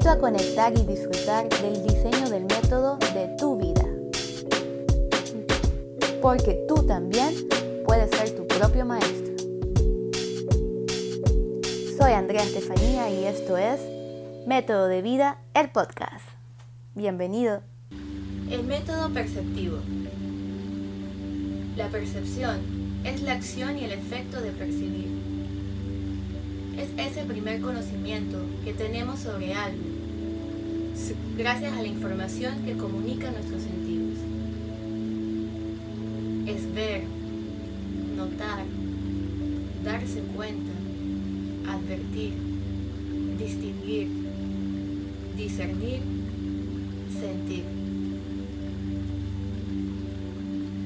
invito a conectar y disfrutar del diseño del método de tu vida. Porque tú también puedes ser tu propio maestro. Soy Andrea Estefanía y esto es Método de Vida, el podcast. Bienvenido. El método perceptivo. La percepción es la acción y el efecto de percibir es ese primer conocimiento que tenemos sobre algo, gracias a la información que comunica nuestros sentidos. Es ver, notar, darse cuenta, advertir, distinguir, discernir, sentir.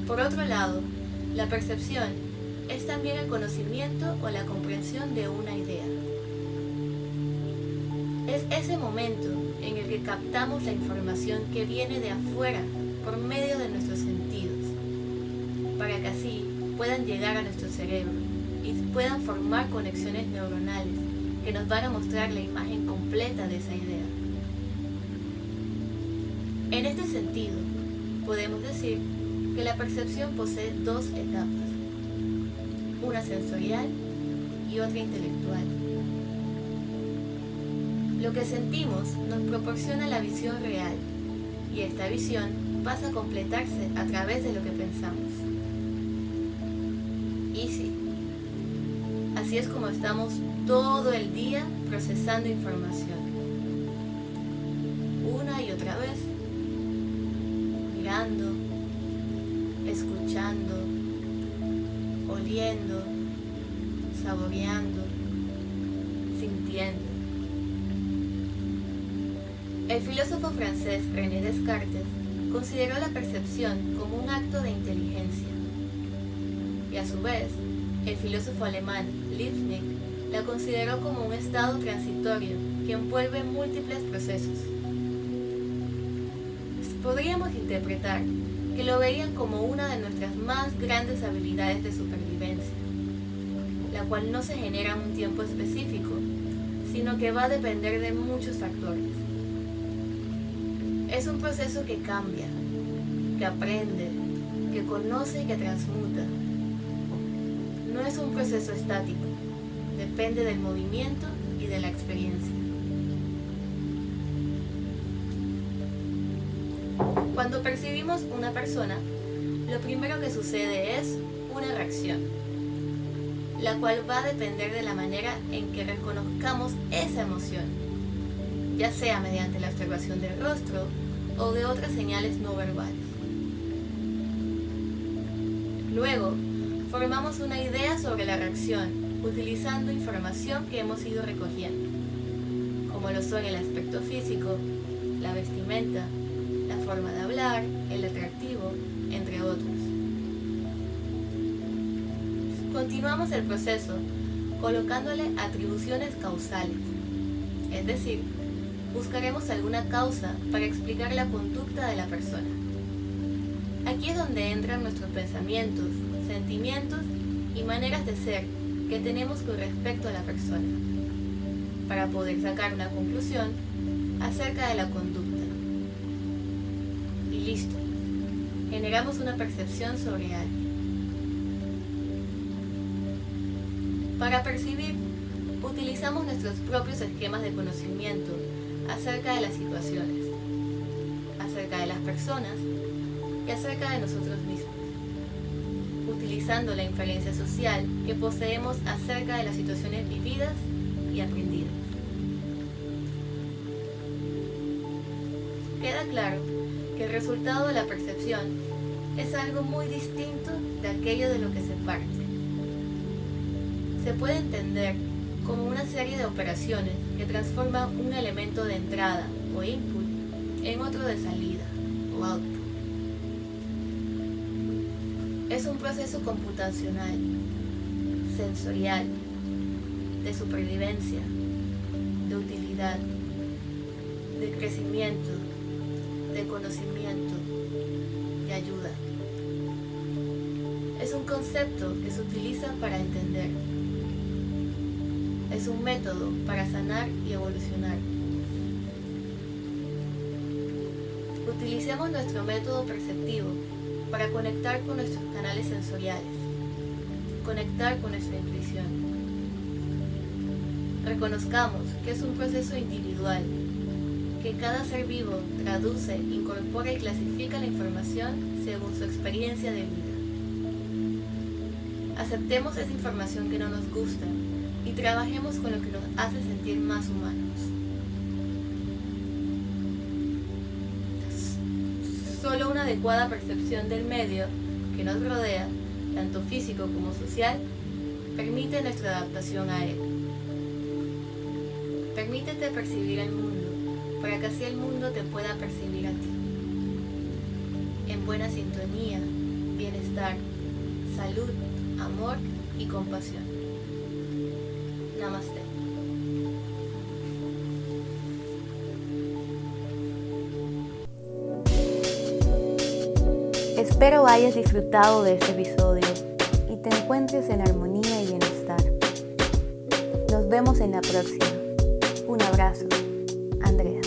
Por otro lado, la percepción es también el conocimiento o la comprensión de una idea. Es ese momento en el que captamos la información que viene de afuera por medio de nuestros sentidos, para que así puedan llegar a nuestro cerebro y puedan formar conexiones neuronales que nos van a mostrar la imagen completa de esa idea. En este sentido, podemos decir que la percepción posee dos etapas una sensorial y otra intelectual. Lo que sentimos nos proporciona la visión real y esta visión pasa a completarse a través de lo que pensamos. Y sí, así es como estamos todo el día procesando información. Una y otra vez, mirando, escuchando, oliendo, saboreando, sintiendo. El filósofo francés René Descartes consideró la percepción como un acto de inteligencia. Y a su vez, el filósofo alemán Leibniz la consideró como un estado transitorio que envuelve múltiples procesos. Podríamos interpretar que lo veían como una de nuestras más grandes habilidades de supervivencia, la cual no se genera en un tiempo específico, sino que va a depender de muchos factores. Es un proceso que cambia, que aprende, que conoce y que transmuta. No es un proceso estático, depende del movimiento y de la experiencia. Cuando percibimos una persona, lo primero que sucede es una reacción, la cual va a depender de la manera en que reconozcamos esa emoción, ya sea mediante la observación del rostro o de otras señales no verbales. Luego, formamos una idea sobre la reacción utilizando información que hemos ido recogiendo, como lo son el aspecto físico, la vestimenta, la forma de hablar, el atractivo, entre otros. Continuamos el proceso colocándole atribuciones causales, es decir, buscaremos alguna causa para explicar la conducta de la persona. Aquí es donde entran nuestros pensamientos, sentimientos y maneras de ser que tenemos con respecto a la persona, para poder sacar una conclusión acerca de la conducta listo. Generamos una percepción sobre algo. Para percibir, utilizamos nuestros propios esquemas de conocimiento acerca de las situaciones, acerca de las personas y acerca de nosotros mismos, utilizando la inferencia social que poseemos acerca de las situaciones vividas y aprendidas. Queda claro que el resultado de la percepción es algo muy distinto de aquello de lo que se parte. Se puede entender como una serie de operaciones que transforman un elemento de entrada o input en otro de salida o output. Es un proceso computacional, sensorial, de supervivencia, de utilidad, de crecimiento, de conocimiento, y ayuda. Es un concepto que se utiliza para entender. Es un método para sanar y evolucionar. Utilicemos nuestro método perceptivo para conectar con nuestros canales sensoriales, conectar con nuestra intuición. Reconozcamos que es un proceso individual, que cada ser vivo traduce, incorpora y clasifica la información según su experiencia de vida. Aceptemos esa información que no nos gusta y trabajemos con lo que nos hace sentir más humanos. Solo una adecuada percepción del medio que nos rodea, tanto físico como social, permite nuestra adaptación a él. Permítete percibir el mundo para que así el mundo te pueda percibir a ti. En buena sintonía, bienestar, salud, amor y compasión. Namaste. Espero hayas disfrutado de este episodio y te encuentres en armonía y bienestar. Nos vemos en la próxima. Un abrazo. Andrea.